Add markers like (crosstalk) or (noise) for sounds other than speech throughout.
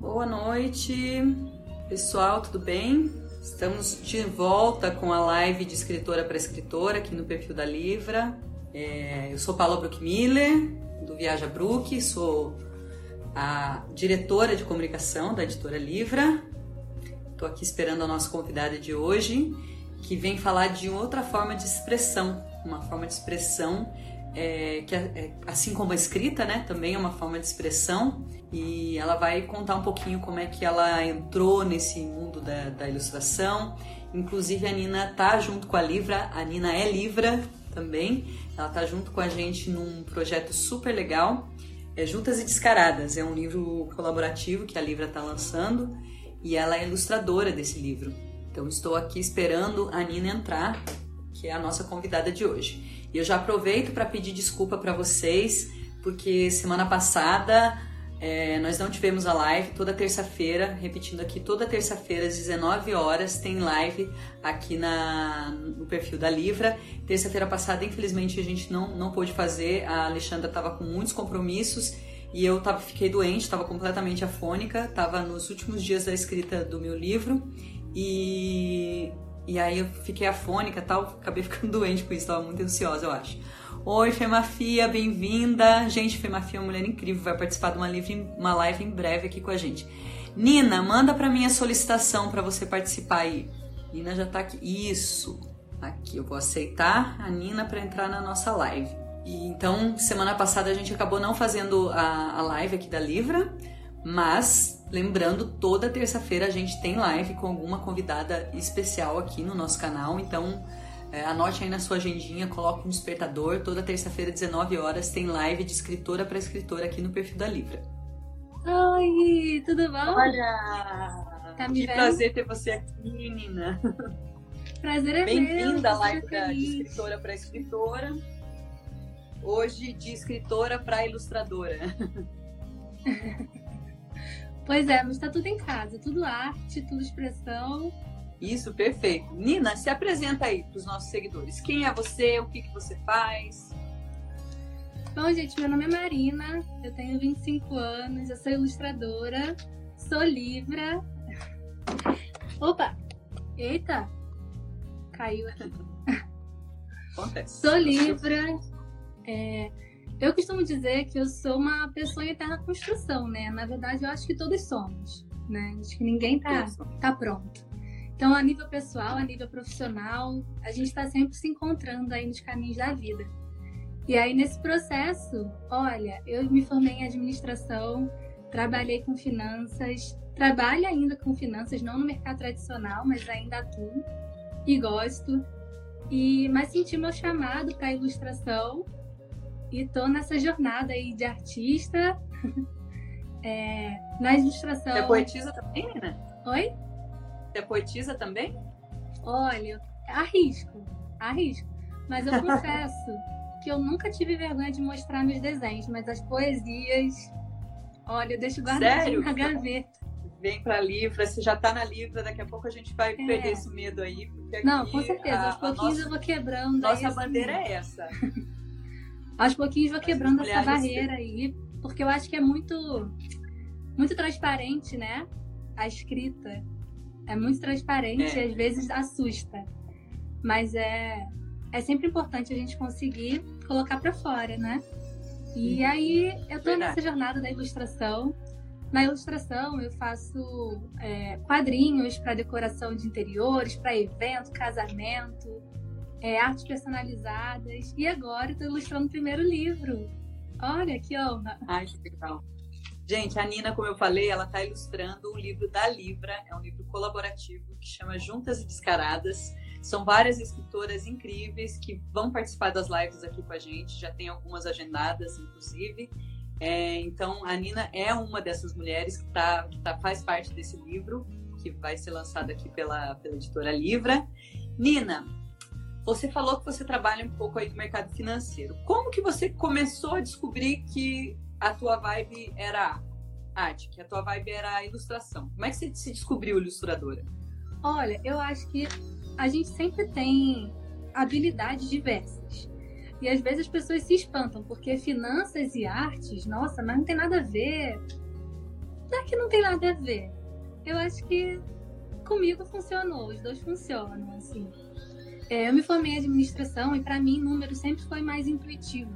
Boa noite, pessoal, tudo bem? Estamos de volta com a live de escritora para escritora aqui no perfil da Livra. É, eu sou Paula Bruckmiller, do Viaja Brook, sou a diretora de comunicação da editora Livra. Estou aqui esperando a nossa convidada de hoje, que vem falar de outra forma de expressão, uma forma de expressão é, que, é, assim como a escrita, né, também é uma forma de expressão. E ela vai contar um pouquinho como é que ela entrou nesse mundo da, da ilustração. Inclusive a Nina tá junto com a Livra, a Nina é Livra também. Ela tá junto com a gente num projeto super legal, é Juntas e Descaradas. É um livro colaborativo que a Livra está lançando e ela é ilustradora desse livro. Então estou aqui esperando a Nina entrar, que é a nossa convidada de hoje. E eu já aproveito para pedir desculpa para vocês, porque semana passada é, nós não tivemos a live toda terça-feira, repetindo aqui, toda terça-feira às 19 horas tem live aqui na, no perfil da Livra. Terça-feira passada, infelizmente, a gente não, não pôde fazer, a Alexandra estava com muitos compromissos e eu tava, fiquei doente, estava completamente afônica, estava nos últimos dias da escrita do meu livro e, e aí eu fiquei afônica tal, acabei (laughs) ficando doente com isso, estava muito ansiosa, eu acho. Oi, Femafia, bem-vinda. Gente, Femafia é uma mulher incrível, vai participar de uma live, uma live em breve aqui com a gente. Nina, manda para mim a solicitação para você participar aí. Nina já tá aqui. Isso. Aqui eu vou aceitar a Nina para entrar na nossa live. E então, semana passada a gente acabou não fazendo a, a live aqui da Livra, mas lembrando, toda terça-feira a gente tem live com alguma convidada especial aqui no nosso canal, então é, anote aí na sua agendinha, coloque um despertador. Toda terça-feira, 19 horas, tem live de escritora para escritora aqui no perfil da Livra. Oi, tudo bom? Olha! Tá que vendo? prazer ter você aqui, menina. Prazer é Bem-vinda à live da, de escritora para escritora. Hoje, de escritora para ilustradora. (laughs) pois é, mas está tudo em casa, tudo arte, tudo expressão. Isso, perfeito. Nina, se apresenta aí para os nossos seguidores. Quem é você? O que, que você faz? Bom, gente, meu nome é Marina, eu tenho 25 anos, eu sou ilustradora, sou livra. Opa! Eita! Caiu aqui. Acontece. Sou livra. É, eu costumo dizer que eu sou uma pessoa em eterna construção, né? Na verdade, eu acho que todos somos, né? Acho que ninguém tá, tá pronto. Então, a nível pessoal, a nível profissional, a gente está sempre se encontrando aí nos caminhos da vida. E aí, nesse processo, olha, eu me formei em administração, trabalhei com finanças, trabalho ainda com finanças, não no mercado tradicional, mas ainda atuo e gosto. E, mas senti meu chamado para ilustração e tô nessa jornada aí de artista. (laughs) é, na ilustração. Você é poetisa também, né? Oi? É poetisa também? Olha, arrisco, arrisco. Mas eu (laughs) confesso que eu nunca tive vergonha de mostrar meus desenhos, mas as poesias, olha, eu deixo guardadinho na gaveta. Vem pra Livra, você já tá na Livra, daqui a pouco a gente vai é. perder esse medo aí. Não, com certeza, a, aos pouquinhos nossa, eu vou quebrando. Nossa bandeira é essa. (laughs) aos pouquinhos vou quebrando essa barreira aí, porque eu acho que é muito, muito transparente, né? A escrita. É muito transparente é. e às vezes assusta. Mas é, é sempre importante a gente conseguir colocar para fora, né? E aí eu tô Verdade. nessa jornada da ilustração. Na ilustração eu faço é, quadrinhos para decoração de interiores, para evento, casamento, é, artes personalizadas. E agora estou ilustrando o primeiro livro. Olha que honra! Ai, que legal! Gente, a Nina, como eu falei, ela está ilustrando um livro da Livra, é um livro colaborativo que chama Juntas e Descaradas. São várias escritoras incríveis que vão participar das lives aqui com a gente, já tem algumas agendadas, inclusive. É, então, a Nina é uma dessas mulheres que, tá, que tá, faz parte desse livro, que vai ser lançado aqui pela, pela editora Livra. Nina, você falou que você trabalha um pouco aí no mercado financeiro. Como que você começou a descobrir que a tua vibe era arte, que a tua vibe era ilustração. Como é que você se descobriu ilustradora? Olha, eu acho que a gente sempre tem habilidades diversas. E às vezes as pessoas se espantam, porque finanças e artes, nossa, mas não tem nada a ver. que não tem nada a ver. Eu acho que comigo funcionou, os dois funcionam, assim. É, eu me formei em administração e para mim número sempre foi mais intuitivo.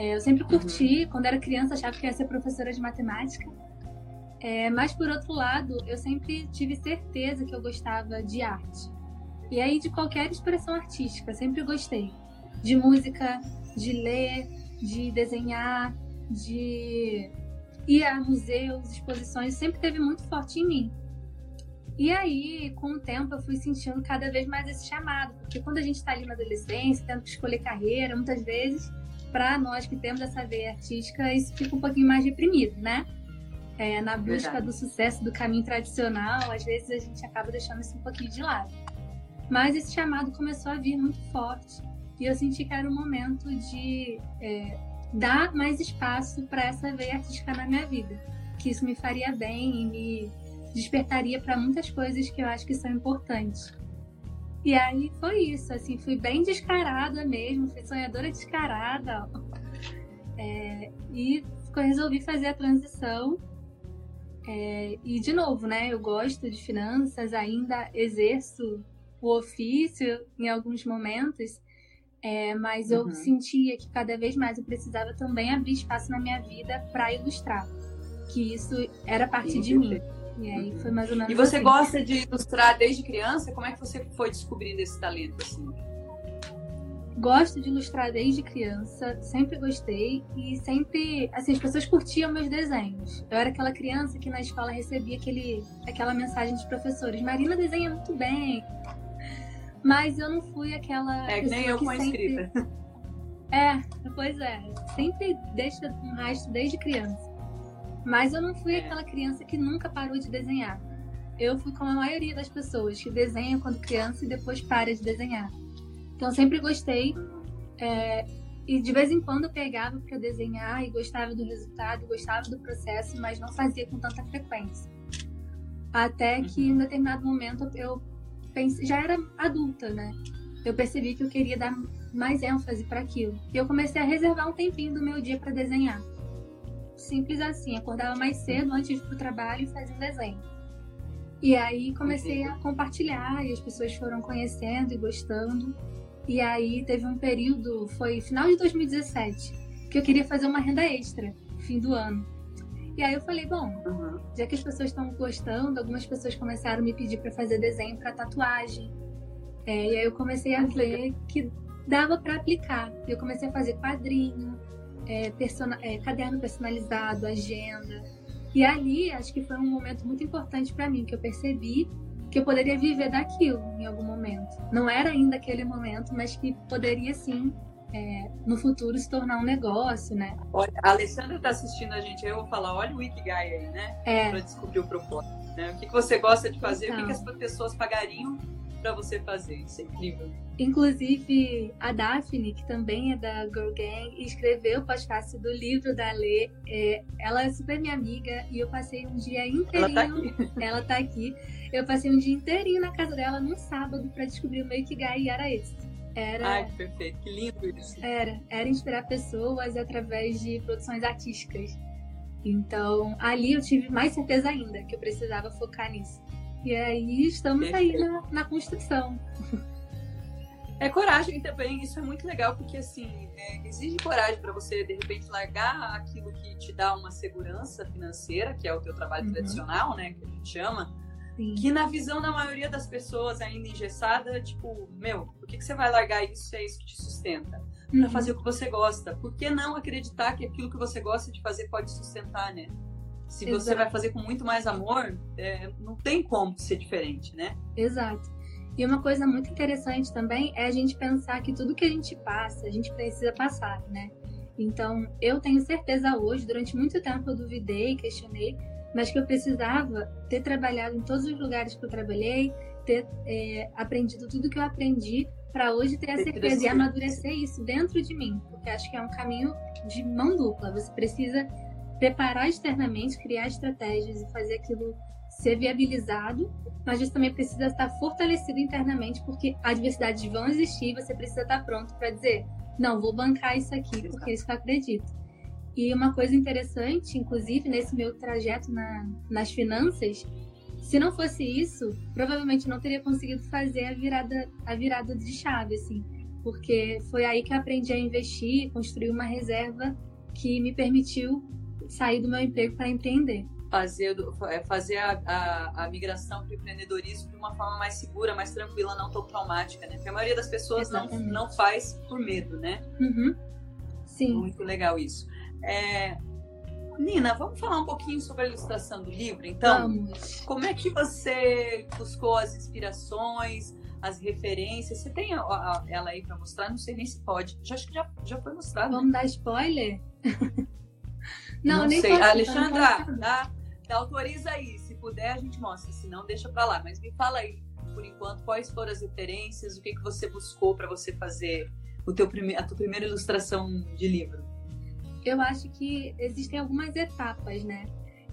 É, eu sempre curti, uhum. quando era criança achava que ia ser professora de matemática. É, mas por outro lado, eu sempre tive certeza que eu gostava de arte. E aí de qualquer expressão artística, sempre gostei. De música, de ler, de desenhar, de ir a museus, exposições, sempre teve muito forte em mim. E aí, com o tempo, eu fui sentindo cada vez mais esse chamado, porque quando a gente está ali na adolescência, tendo que escolher carreira, muitas vezes, para nós que temos essa veia artística, isso fica um pouquinho mais reprimido, né? É, na busca Verdade. do sucesso do caminho tradicional, às vezes a gente acaba deixando isso um pouquinho de lado. Mas esse chamado começou a vir muito forte e eu senti que era o momento de é, dar mais espaço para essa veia artística na minha vida, que isso me faria bem e me despertaria para muitas coisas que eu acho que são importantes. E aí foi isso, assim, fui bem descarada mesmo, fui sonhadora descarada. É, e resolvi fazer a transição. É, e de novo, né? Eu gosto de finanças, ainda exerço o ofício em alguns momentos, é, mas eu uhum. sentia que cada vez mais eu precisava também abrir espaço na minha vida para ilustrar, que isso era parte de mim. E aí foi mais ou menos. E você assim. gosta de ilustrar desde criança? Como é que você foi descobrindo esse talento assim? Gosto de ilustrar desde criança, sempre gostei e sempre, assim, as pessoas curtiam meus desenhos. Eu era aquela criança que na escola recebia aquele, aquela mensagem dos professores: Marina desenha muito bem. Mas eu não fui aquela. É que nem eu com a sempre... escrita. É, pois é. Sempre deixa um rastro desde criança. Mas eu não fui é. aquela criança que nunca parou de desenhar. Eu fui como a maioria das pessoas que desenha quando criança e depois para de desenhar. Então sempre gostei. É, e de vez em quando eu pegava para desenhar e gostava do resultado, gostava do processo, mas não fazia com tanta frequência. Até que em uhum. determinado momento eu pensei, já era adulta, né? Eu percebi que eu queria dar mais ênfase para aquilo. E eu comecei a reservar um tempinho do meu dia para desenhar. Simples assim, acordava mais cedo antes de ir pro trabalho e fazia um desenho. E aí comecei a compartilhar e as pessoas foram conhecendo e gostando. E aí teve um período, foi final de 2017, que eu queria fazer uma renda extra, fim do ano. E aí eu falei, bom, uhum. já que as pessoas estão gostando, algumas pessoas começaram a me pedir para fazer desenho para tatuagem. É, e aí eu comecei a ver que dava para aplicar. Eu comecei a fazer quadrinho, é, persona, é, caderno personalizado, agenda. E ali acho que foi um momento muito importante para mim, que eu percebi que eu poderia viver daquilo em algum momento. Não era ainda aquele momento, mas que poderia sim é, no futuro se tornar um negócio, né? Olha, a Alessandra está assistindo a gente, eu vou falar, olha o Ikigai aí, né? É. Para descobrir o propósito. Né? O que, que você gosta de fazer, então. o que, que as pessoas pagariam para você fazer. Isso é incrível. Inclusive, a Daphne, que também é da Girl Gang, escreveu o podcast do livro da Lê. É, ela é super minha amiga e eu passei um dia inteirinho. Ela tá aqui. (laughs) Ela tá aqui. Eu passei um dia inteirinho na casa dela num sábado para descobrir o meu Ikigai e era esse. Era, Ai, que perfeito, que lindo isso. Era, era inspirar pessoas através de produções artísticas. Então, ali eu tive mais certeza ainda que eu precisava focar nisso. E aí estamos aí na, na construção. É coragem também, isso é muito legal, porque assim, é, exige coragem para você, de repente, largar aquilo que te dá uma segurança financeira, que é o teu trabalho uhum. tradicional, né, que a gente chama, Sim. que na visão da maioria das pessoas ainda engessada, tipo, meu, por que, que você vai largar isso é isso que te sustenta? Uhum. Para fazer o que você gosta. Por que não acreditar que aquilo que você gosta de fazer pode sustentar, né? Se Exato. você vai fazer com muito mais amor, é, não tem como ser diferente, né? Exato. E uma coisa muito interessante também é a gente pensar que tudo que a gente passa, a gente precisa passar, né? Então, eu tenho certeza hoje, durante muito tempo eu duvidei, questionei, mas que eu precisava ter trabalhado em todos os lugares que eu trabalhei, ter é, aprendido tudo que eu aprendi para hoje ter a certeza e amadurecer isso dentro de mim, porque acho que é um caminho de mão dupla. Você precisa preparar externamente, criar estratégias e fazer aquilo ser viabilizado, mas isso também precisa estar fortalecido internamente, porque adversidades vão existir e você precisa estar pronto para dizer: não, vou bancar isso aqui porque isso que eu acredito. E uma coisa interessante, inclusive nesse meu trajeto na, nas finanças, se não fosse isso, provavelmente não teria conseguido fazer a virada, a virada de chave, assim, porque foi aí que eu aprendi a investir, construir uma reserva que me permitiu sair do meu emprego para empreender. Fazer, é, fazer a, a, a migração para o empreendedorismo de uma forma mais segura, mais tranquila, não tão traumática, né? Porque a maioria das pessoas não, não faz por medo, né? Uhum. Sim. Muito legal isso. É, Nina, vamos falar um pouquinho sobre a ilustração do livro, então? Vamos. Como é que você buscou as inspirações, as referências? Você tem a, a, ela aí para mostrar? Não sei nem se pode. Já, acho que já, já foi mostrado. Vamos né? dar spoiler? (laughs) não, não nem sei. Posso, Alexandra, dá, dá, autoriza aí. Se puder, a gente mostra. Se não, deixa para lá. Mas me fala aí, por enquanto, quais foram as referências, o que, que você buscou para você fazer o teu prime a tua primeira ilustração de livro? eu acho que existem algumas etapas, né?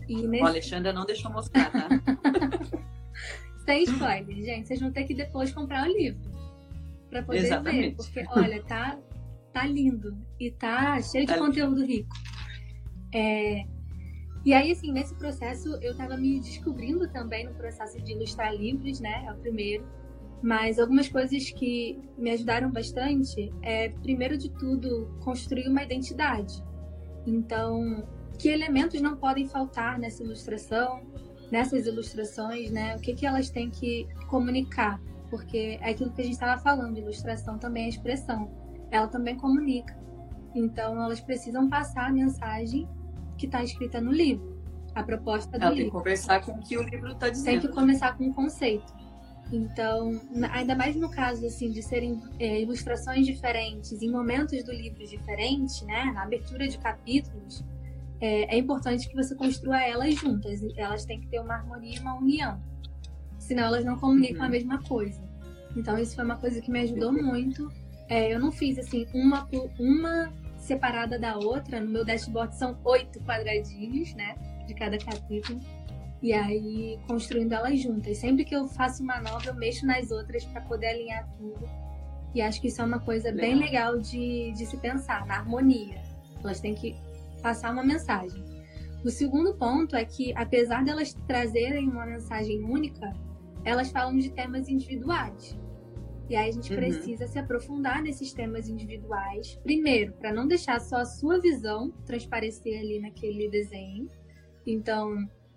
E nesse... O Alexandre não deixou mostrar, tá? (laughs) Sem spoiler, gente. Vocês vão ter que depois comprar o livro para poder Exatamente. ver, porque olha, tá tá lindo e tá cheio de é conteúdo rico. É... E aí, assim, nesse processo, eu tava me descobrindo também no processo de ilustrar livros, né? É o primeiro. Mas algumas coisas que me ajudaram bastante é, primeiro de tudo, construir uma identidade. Então, que elementos não podem faltar nessa ilustração, nessas ilustrações, né? O que, que elas têm que comunicar? Porque é aquilo que a gente estava falando, ilustração também é expressão. Ela também comunica. Então, elas precisam passar a mensagem que está escrita no livro, a proposta do Ela livro. tem que conversar com o que o livro está dizendo. Tem que começar com um conceito. Então, ainda mais no caso assim de serem é, ilustrações diferentes, em momentos do livro diferentes, né, na abertura de capítulos, é, é, importante que você construa elas juntas. Elas têm que ter uma harmonia e uma união, senão elas não comunicam uhum. a mesma coisa. Então, isso foi uma coisa que me ajudou muito. É, eu não fiz assim uma uma separada da outra. No meu dashboard são oito quadradinhos, né, de cada capítulo e aí construindo elas juntas. Sempre que eu faço uma nova, eu mexo nas outras para poder alinhar tudo. E acho que isso é uma coisa legal. bem legal de, de se pensar, na harmonia. Elas têm que passar uma mensagem. O segundo ponto é que, apesar delas trazerem uma mensagem única, elas falam de temas individuais. E aí a gente uhum. precisa se aprofundar nesses temas individuais, primeiro, para não deixar só a sua visão transparecer ali naquele desenho. Então,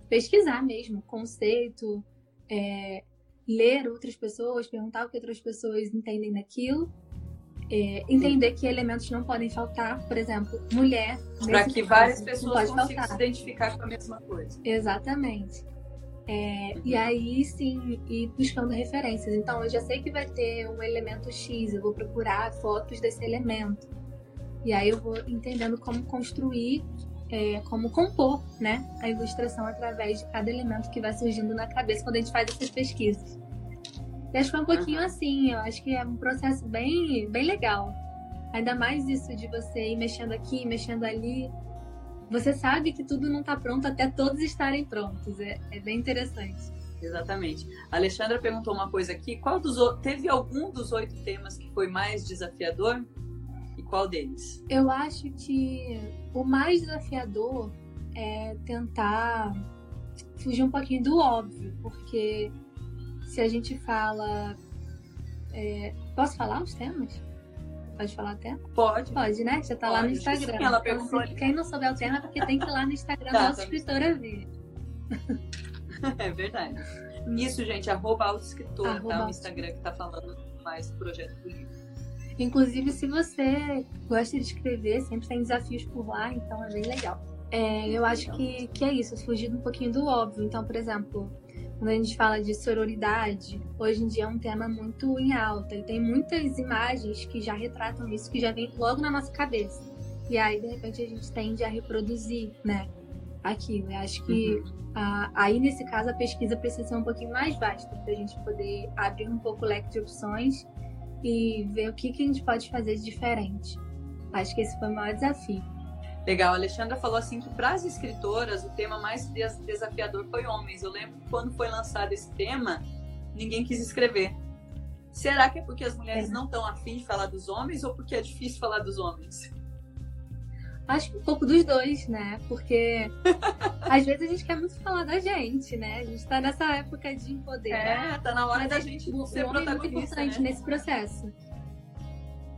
pesquisar mesmo, conceito, é, ler outras pessoas, perguntar o que outras pessoas entendem daquilo. É, entender que elementos não podem faltar, por exemplo, mulher. Para que várias pessoas consigam faltar. se identificar com a mesma coisa. Exatamente. É. E aí sim, ir buscando referências. Então, eu já sei que vai ter um elemento X, eu vou procurar fotos desse elemento. E aí eu vou entendendo como construir é, como compor né, a ilustração através de cada elemento que vai surgindo na cabeça quando a gente faz essas pesquisas. E acho que foi um pouquinho assim, eu acho que é um processo bem, bem legal. Ainda mais isso de você ir mexendo aqui, mexendo ali. Você sabe que tudo não está pronto até todos estarem prontos. É, é bem interessante. Exatamente. A Alexandra perguntou uma coisa aqui. Qual dos teve algum dos oito temas que foi mais desafiador? Qual deles? Eu acho que o mais desafiador é tentar fugir um pouquinho do óbvio, porque se a gente fala. É... Posso falar os temas? Pode falar até? Pode. Pode, né? Já tá Pode. lá no Instagram. Sim, ela então, quem não souber o tema é porque tem que ir lá no Instagram (laughs) tá, da tá. escritora ver. (laughs) É verdade. Isso, gente, arroba autoescritora, tá? O Instagram que tá falando mais do projeto do livro. Inclusive, se você gosta de escrever, sempre tem desafios por lá, então é bem legal. É, eu acho que, que é isso, fugir um pouquinho do óbvio. Então, por exemplo, quando a gente fala de sororidade, hoje em dia é um tema muito em alta e tem muitas imagens que já retratam isso, que já vem logo na nossa cabeça. E aí, de repente, a gente tende a reproduzir, né, aquilo. Eu acho que uhum. aí, nesse caso, a pesquisa precisa ser um pouquinho mais vasta para a gente poder abrir um pouco o leque de opções e ver o que, que a gente pode fazer de diferente. Acho que esse foi o maior desafio. Legal, a Alexandra falou assim que para as escritoras o tema mais desafiador foi homens. Eu lembro que quando foi lançado esse tema, ninguém quis escrever. Será que é porque as mulheres é. não estão afim de falar dos homens ou porque é difícil falar dos homens? Acho que um pouco dos dois, né? Porque (laughs) às vezes a gente quer muito falar da gente, né? A gente tá nessa época de empoderar. É, tá na hora da gente o, ser homem é muito protagonista, importante né? nesse processo.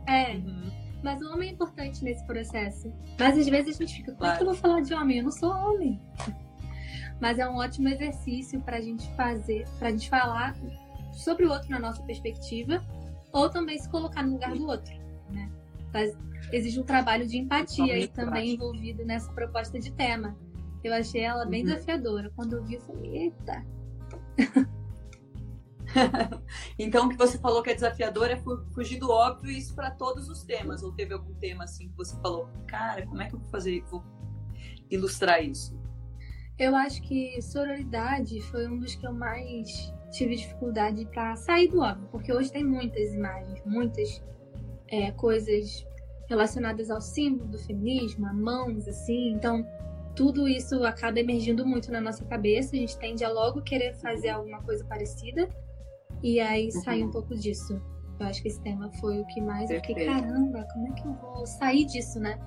É, Uhum. Mas o homem é importante nesse processo. Mas às vezes a gente fica, como é Claro. que eu vou falar de homem? Eu não sou homem. (laughs) Mas é um ótimo exercício pra gente fazer, pra gente falar sobre o outro na nossa perspectiva, ou também se colocar no lugar do outro, né? Mas exige um trabalho de empatia aí Totalmente também prático. envolvido nessa proposta de tema. Eu achei ela bem Uhum. desafiadora. Quando eu vi, eu falei, eita. (laughs) (laughs) Então, o que você falou que é desafiador é fu- fugir do óbvio e isso para todos os temas. Ou teve algum tema assim que você falou, cara, como é que eu vou fazer, vou ilustrar isso? Eu acho que sororidade foi um dos que eu mais tive dificuldade pra sair do óbvio, porque hoje tem muitas imagens, muitas é, coisas relacionadas ao símbolo do feminismo, a mãos, assim, então tudo isso acaba emergindo muito na nossa cabeça, a gente tende a logo querer fazer alguma coisa parecida e aí sair Uhum. um pouco disso. Eu acho que esse tema foi o que mais eu fiquei, Perfeito. caramba, como é que eu vou sair disso, né?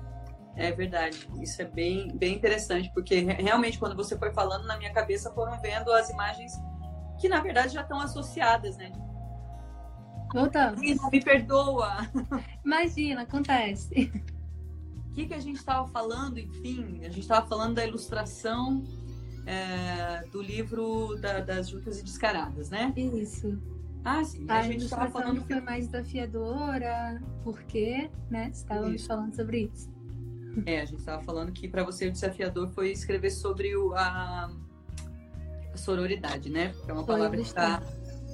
É verdade, isso é bem, bem interessante, porque re- realmente quando você foi falando na minha cabeça foram vendo as imagens que na verdade já estão associadas, né? Voltamos. Me perdoa, (laughs) Imagina, acontece. O que, que a gente estava falando, enfim, a gente estava falando da ilustração é, do livro da- das Juntas e Descaradas, né? Isso. Ah, sim, a, A gente estava falando que foi mais desafiadora, porque, né? Estávamos Isso. falando sobre isso. É, a gente estava falando que para você o desafiador foi escrever sobre o, a, a sororidade, né? Porque é uma Foi palavra que está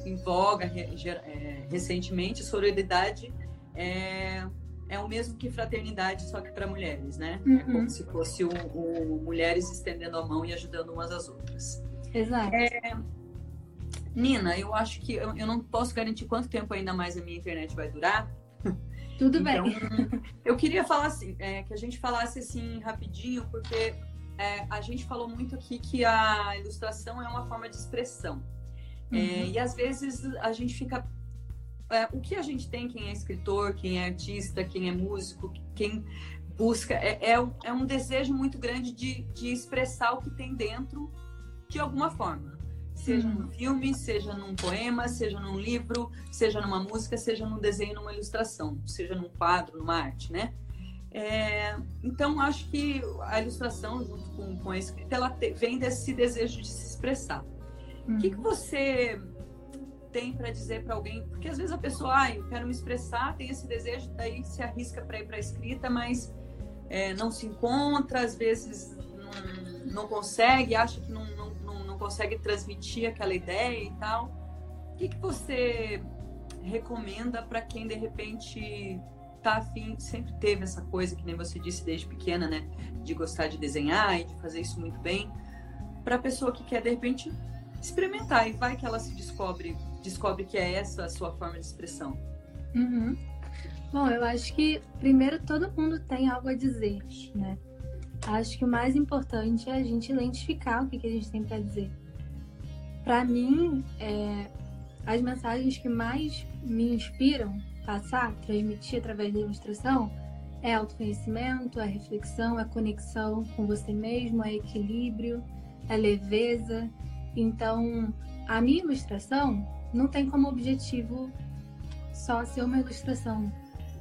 em voga re- é, recentemente. Sororidade é, é o mesmo que fraternidade, só que para mulheres, né? É Uhum. como se fosse o, o mulheres estendendo a mão e ajudando umas às outras. Exato. É, Nina, eu acho que eu, eu não posso garantir quanto tempo ainda mais a minha internet vai durar. (laughs) Tudo Então, bem. eu queria falar assim, é, que a gente falasse assim rapidinho, porque é, a gente falou muito aqui que a ilustração é uma forma de expressão. É, Uhum. e às vezes a gente fica. É, o que a gente tem, quem é escritor, quem é artista, quem é músico, quem busca, é, é, um- é um desejo muito grande de, de expressar o que tem dentro de alguma forma. Seja Uhum. num filme, seja num poema, seja num livro, seja numa música, seja num desenho, numa ilustração, seja num quadro, numa arte, né? É, então, acho que a ilustração, junto com, com a escrita, ela te- vem desse desejo de se expressar. O que, que você tem para dizer para alguém? Porque às vezes a pessoa, ah, eu quero me expressar, tem esse desejo, daí se arrisca para ir para a escrita, mas é, não se encontra, às vezes não, não consegue, acha que não, não, não, consegue transmitir aquela ideia e tal. O que, que você recomenda para quem de repente tá afim, sempre teve essa coisa que nem você disse desde pequena, né, de gostar de desenhar e de fazer isso muito bem, para a pessoa que quer de repente experimentar e vai que ela se descobre, descobre que é essa a sua forma de expressão. Uhum. Bom, eu acho que primeiro todo mundo tem algo a dizer, né? Acho que o mais importante é a gente identificar o que, que a gente tem para dizer. Para mim, é, as mensagens que mais me inspiram passar, transmitir através da ilustração é autoconhecimento, é reflexão, é conexão com você mesmo, é equilíbrio, é leveza. Então, a minha ilustração não tem como objetivo só ser uma ilustração.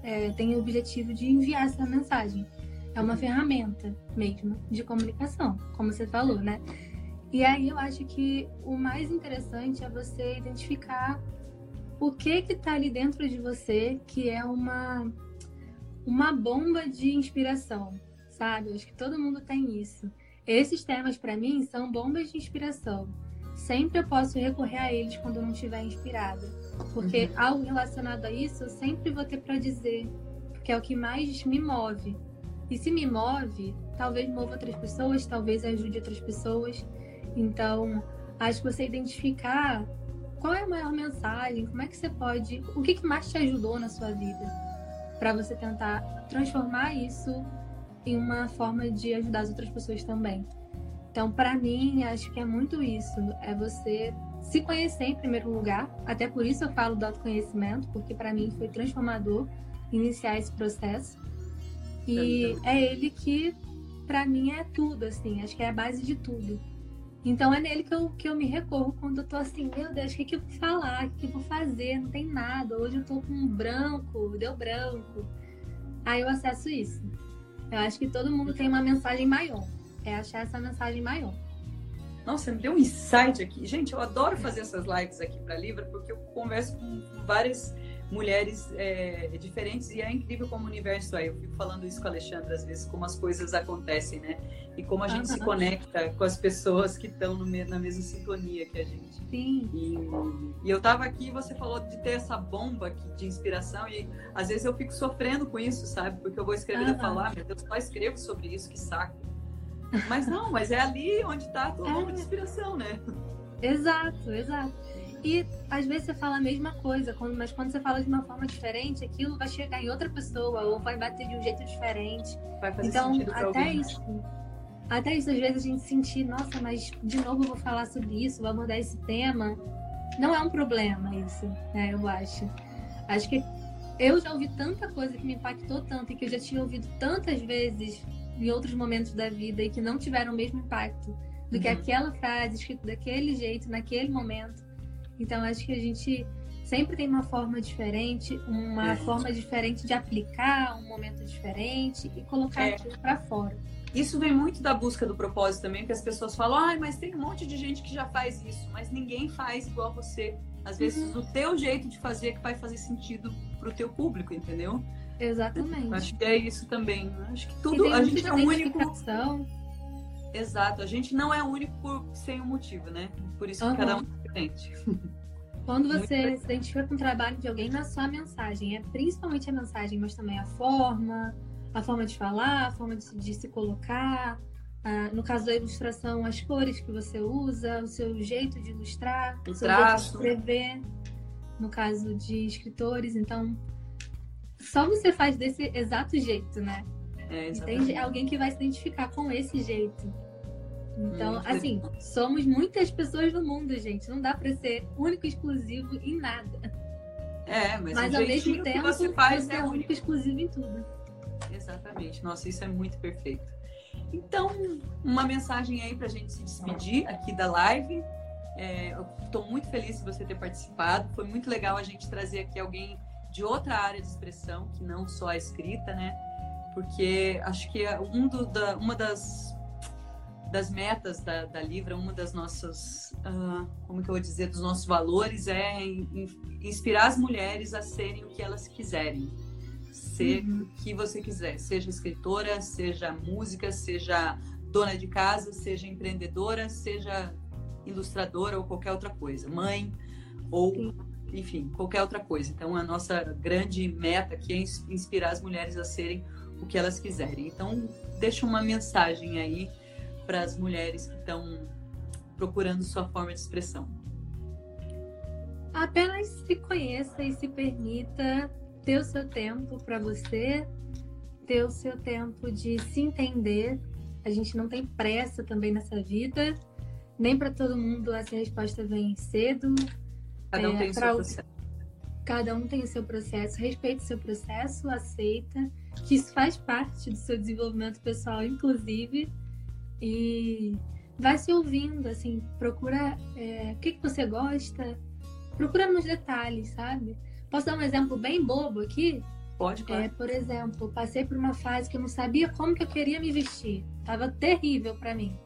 É, tem o objetivo de enviar essa mensagem. É uma ferramenta mesmo de comunicação, como você falou, né? E aí eu acho que o mais interessante é você identificar o que que tá ali dentro de você que é uma uma bomba de inspiração, sabe? Eu acho que todo mundo tem isso. Esses temas para mim são bombas de inspiração. Sempre eu posso recorrer a eles quando eu não estiver inspirada, porque Uhum. algo relacionado a isso eu sempre vou ter para dizer, porque é o que mais me move. E se me move, talvez mova outras pessoas, talvez ajude outras pessoas. Então, acho que você identificar qual é a maior mensagem, como é que você pode, o que, que mais te ajudou na sua vida, para você tentar transformar isso em uma forma de ajudar as outras pessoas também. Então, para mim, acho que é muito isso, é você se conhecer em primeiro lugar. Até por isso eu falo do autoconhecimento, porque para mim foi transformador iniciar esse processo. E é ele que, para mim, é tudo, assim. Acho que é a base de tudo. Então é nele que eu, que eu me recorro quando eu tô assim, meu Deus, o que, que eu vou falar? O que, que eu vou fazer? Não tem nada. Hoje eu tô com um branco, deu branco. Aí eu acesso isso. Eu acho que todo mundo tem uma mensagem maior. É achar essa mensagem maior. Nossa, me deu um insight aqui. Gente, eu adoro fazer essas lives aqui para Livra, porque eu converso com várias mulheres é, diferentes e é incrível como o universo é. Eu fico falando isso com a Alexandra às vezes, como as coisas acontecem, né? E como a gente se conecta com as pessoas que estão na mesma sintonia que a gente. Sim. E, e eu tava aqui você falou de ter essa bomba aqui de inspiração e às vezes eu fico sofrendo com isso, sabe? Porque eu vou escrever uhum. e falar, meu Deus, só escrevo sobre isso, que saco. Mas não, mas é ali onde está a tua é. de inspiração, né? Exato, exato. E às vezes você fala a mesma coisa, mas quando você fala de uma forma diferente, aquilo vai chegar em outra pessoa ou vai bater de um jeito diferente. Vai fazer então, sentido até alguém. isso. Até isso, às vezes, a gente sentir, nossa, mas de novo eu vou falar sobre isso, vou abordar esse tema. Não é um problema isso, né? Eu acho. Acho que eu já ouvi tanta coisa que me impactou tanto e que eu já tinha ouvido tantas vezes em outros momentos da vida e que não tiveram o mesmo impacto do que uhum. aquela frase escrita daquele jeito, naquele momento. Então, acho que a gente sempre tem uma forma diferente, uma é. forma diferente de aplicar, um momento diferente e colocar é. aquilo para fora. Isso vem muito da busca do propósito também, que as pessoas falam, ah, mas tem um monte de gente que já faz isso, mas ninguém faz igual você. Às vezes uhum. o teu jeito de fazer é que vai fazer sentido pro teu público, entendeu? Exatamente. Acho que é isso também. Né? Acho que tudo a gente é único. Exato, a gente não é único por, sem um motivo, né? Por isso que uhum. cada um é diferente. (laughs) Quando você se identifica com o trabalho de alguém, na sua mensagem, é principalmente a mensagem, mas também a forma, a forma de falar, a forma de, de se colocar, no caso da ilustração, as cores que você usa, o seu jeito de ilustrar, o, seu traço. jeito de escrever. No caso de escritores, então só você faz desse exato jeito, né? É, Entende? Alguém que vai se identificar com esse jeito. Então, hum, assim, somos muitas pessoas no mundo, gente. Não dá para ser único exclusivo em nada. É, mas, mas ao mesmo tempo, você, faz você é único e exclusivo em tudo. Exatamente. Nossa, isso é muito perfeito. Então, uma mensagem aí para a gente se despedir aqui da live. É, eu estou muito feliz de você ter participado. Foi muito legal a gente trazer aqui alguém de outra área de expressão, que não só a escrita, né? Porque acho que é um do, da, uma das, das metas da, da Livra, uma das nossas, uh, como que eu vou dizer, dos nossos valores é inspirar as mulheres a serem o que elas quiserem ser uhum. o que você quiser, seja escritora, seja música, seja dona de casa, seja empreendedora, seja ilustradora ou qualquer outra coisa, mãe ou Sim. Enfim, qualquer outra coisa. Então a nossa grande meta aqui é inspirar as mulheres a serem o que elas quiserem. Então deixa uma mensagem aí para as mulheres que estão procurando sua forma de expressão. Apenas se conheça e se permita ter o seu tempo para você, ter o seu tempo de se entender. A gente não tem pressa também nessa vida, nem para todo mundo essa resposta vem cedo. Cada um é, tem o seu processo. Cada um tem o seu processo, respeite o seu processo, aceita que isso faz parte do seu desenvolvimento pessoal, inclusive, e vai se ouvindo, assim, procura é, o que, que você gosta, procura nos detalhes, sabe? Posso dar um exemplo bem bobo aqui? Pode, claro. É, por exemplo, passei por uma fase que eu não sabia como que eu queria me vestir. Tava terrível para mim.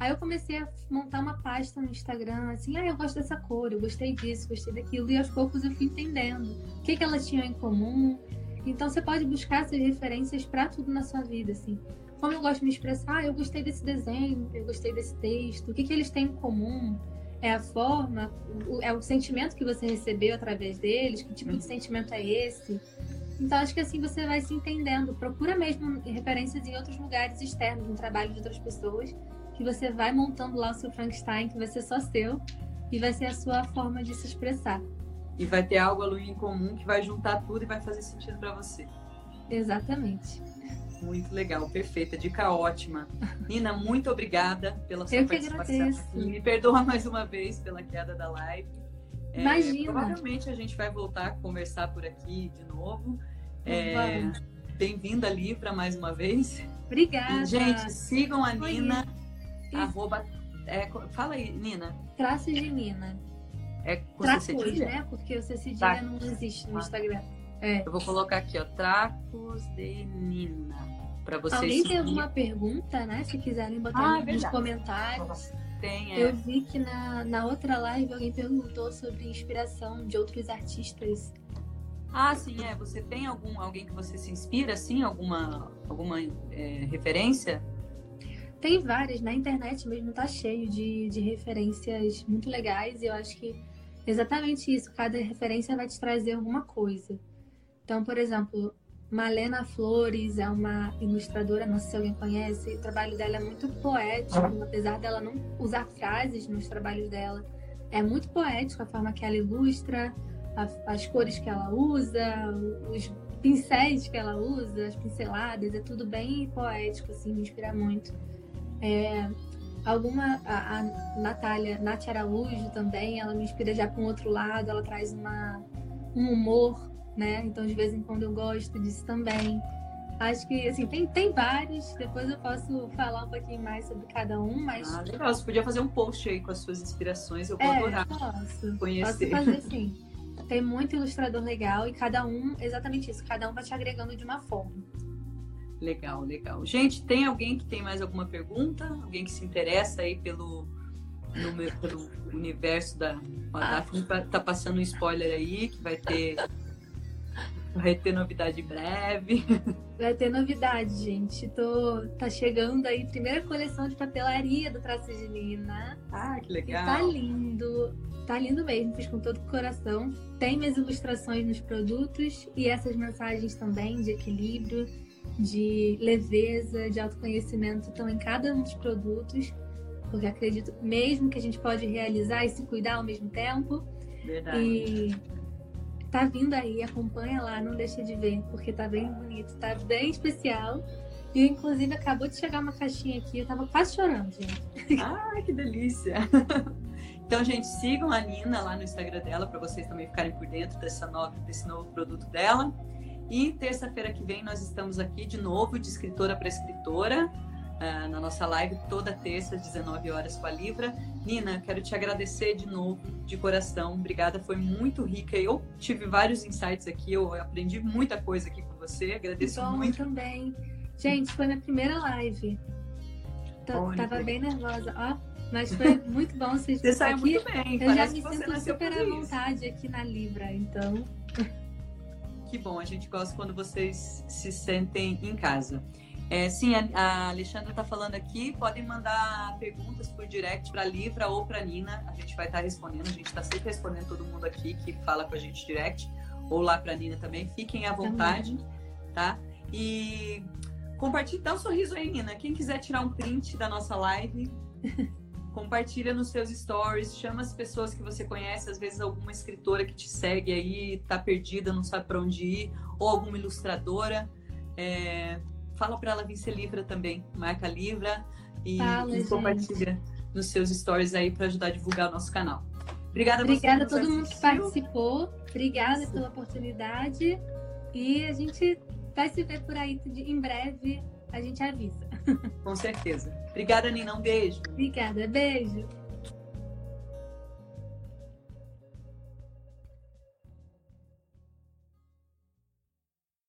Aí eu comecei a montar uma pasta no Instagram, assim, ah, eu gosto dessa cor, eu gostei disso, gostei daquilo, e aos poucos eu fui entendendo o que, que elas tinham em comum. Então você pode buscar essas referências para tudo na sua vida, assim. Como eu gosto de me expressar, ah, eu gostei desse desenho, eu gostei desse texto, o que, que eles têm em comum, é a forma, é o sentimento que você recebeu através deles, que tipo de uhum. sentimento é esse. Então acho que assim você vai se entendendo. Procura mesmo referências em outros lugares externos, no trabalho de outras pessoas, que você vai montando lá o seu Frankenstein, que vai ser só seu, e vai ser a sua forma de se expressar. E vai ter algo ali em comum que vai juntar tudo e vai fazer sentido para você. Exatamente. Muito legal, perfeita, dica ótima. Nina, muito obrigada pela sua Eu participação. Aqui. Me perdoa mais uma vez pela queda da live. É, provavelmente a gente vai voltar a conversar por aqui de novo. É, bem-vinda à Livra mais uma vez. Obrigada. E, gente, sigam a Nina. Arroba, é, fala aí, Nina. Traços de Nina. É com Tracos, né? Porque o cedilha não existe no Instagram. É. Eu vou colocar aqui, ó, Tracos de Nina. Pra vocês Alguém tem alguma pergunta, né? Se quiserem botar ah, nos comentários. Tem, é. Eu vi que na, na outra live alguém perguntou sobre inspiração de outros artistas. Ah, sim, é. Você tem algum alguém que você se inspira, assim? Alguma, alguma é, referência? Tem várias. Na internet mesmo tá cheio de, de referências muito legais. E eu acho que exatamente isso. Cada referência vai te trazer alguma coisa. Então, por exemplo, Malena Flores é uma ilustradora, não sei se alguém conhece. O trabalho dela é muito poético, apesar dela não usar frases nos trabalhos dela. É muito poético a forma que ela ilustra, a, as cores que ela usa, os pincéis que ela usa, as pinceladas, é tudo bem poético, assim, me inspira muito. É, alguma a, a Natália, Nath Araújo também, ela me inspira já para um outro lado, ela traz uma, um humor, né? Então de vez em quando eu gosto disso também. Acho que, assim, tem, tem vários, depois eu posso falar um pouquinho mais sobre cada um, mas... Ah, legal, você podia fazer um post aí com as suas inspirações, eu vou é, adorar posso, conhecer. Posso fazer (laughs) sim. Tem muito ilustrador legal e cada um, exatamente isso, cada um vai te agregando de uma forma. Legal, legal. Gente, tem alguém que tem mais alguma pergunta? Alguém que se interessa aí pelo, no, pelo universo da. Ó, ah. a tá passando um spoiler aí, que vai ter. Vai ter novidade breve. Vai ter novidade, gente. Tô, tá chegando aí primeira coleção de papelaria do Traço de Nina. Ah, que legal. E tá lindo. Tá lindo mesmo, fiz com todo o coração. Tem minhas ilustrações nos produtos e essas mensagens também de equilíbrio, de leveza, de autoconhecimento estão em cada um dos produtos, porque acredito mesmo que a gente pode realizar e se cuidar ao mesmo tempo. Verdade. E tá vindo aí, acompanha lá, não deixa de ver, porque tá bem bonito, tá bem especial. E inclusive acabou de chegar uma caixinha aqui, eu tava quase chorando, gente. (laughs) Ah, que delícia! (laughs) Então, gente, sigam a Nina lá no Instagram dela para vocês também ficarem por dentro dessa nova, desse novo produto dela. E terça-feira que vem nós estamos aqui de novo, de escritora para escritora, uh, na nossa live toda terça, às 19 horas com a Livra. Nina, quero te agradecer de novo, de coração. Obrigada, foi muito rica. Eu tive vários insights aqui, eu aprendi muita coisa aqui com você. Agradeço Bom, muito. também. Gente, foi minha primeira live. T Tava bem nervosa. Ó, mas foi (laughs) muito bom vocês Você saiu muito bem. Eu já me sinto super à vontade aqui na Libra, então. Que bom, a gente gosta quando vocês se sentem em casa. É, sim, a, a Alexandra está falando aqui. Podem mandar perguntas por direct para a Livra ou para a Nina. A gente vai estar tá respondendo. A gente está sempre respondendo todo mundo aqui que fala com a gente direct. Ou lá para a Nina também. Fiquem à vontade, também. tá? E compartilhe, dá um sorriso aí, Nina. Quem quiser tirar um print da nossa live, (laughs) compartilha nos seus stories, chama as pessoas que você conhece, às vezes alguma escritora que te segue aí, tá perdida, não sabe para onde ir, ou alguma ilustradora. É, fala para ela vir ser Livra também, marca Livra e, fala, e compartilha nos seus stories aí para ajudar a divulgar o nosso canal. Obrigada, Obrigada a todo mundo que participou. Obrigada Sim. pela oportunidade. E a gente vai se ver por aí em breve. A gente avisa. (laughs) Com certeza. Obrigada, Nina. Um beijo. Obrigada. Beijo.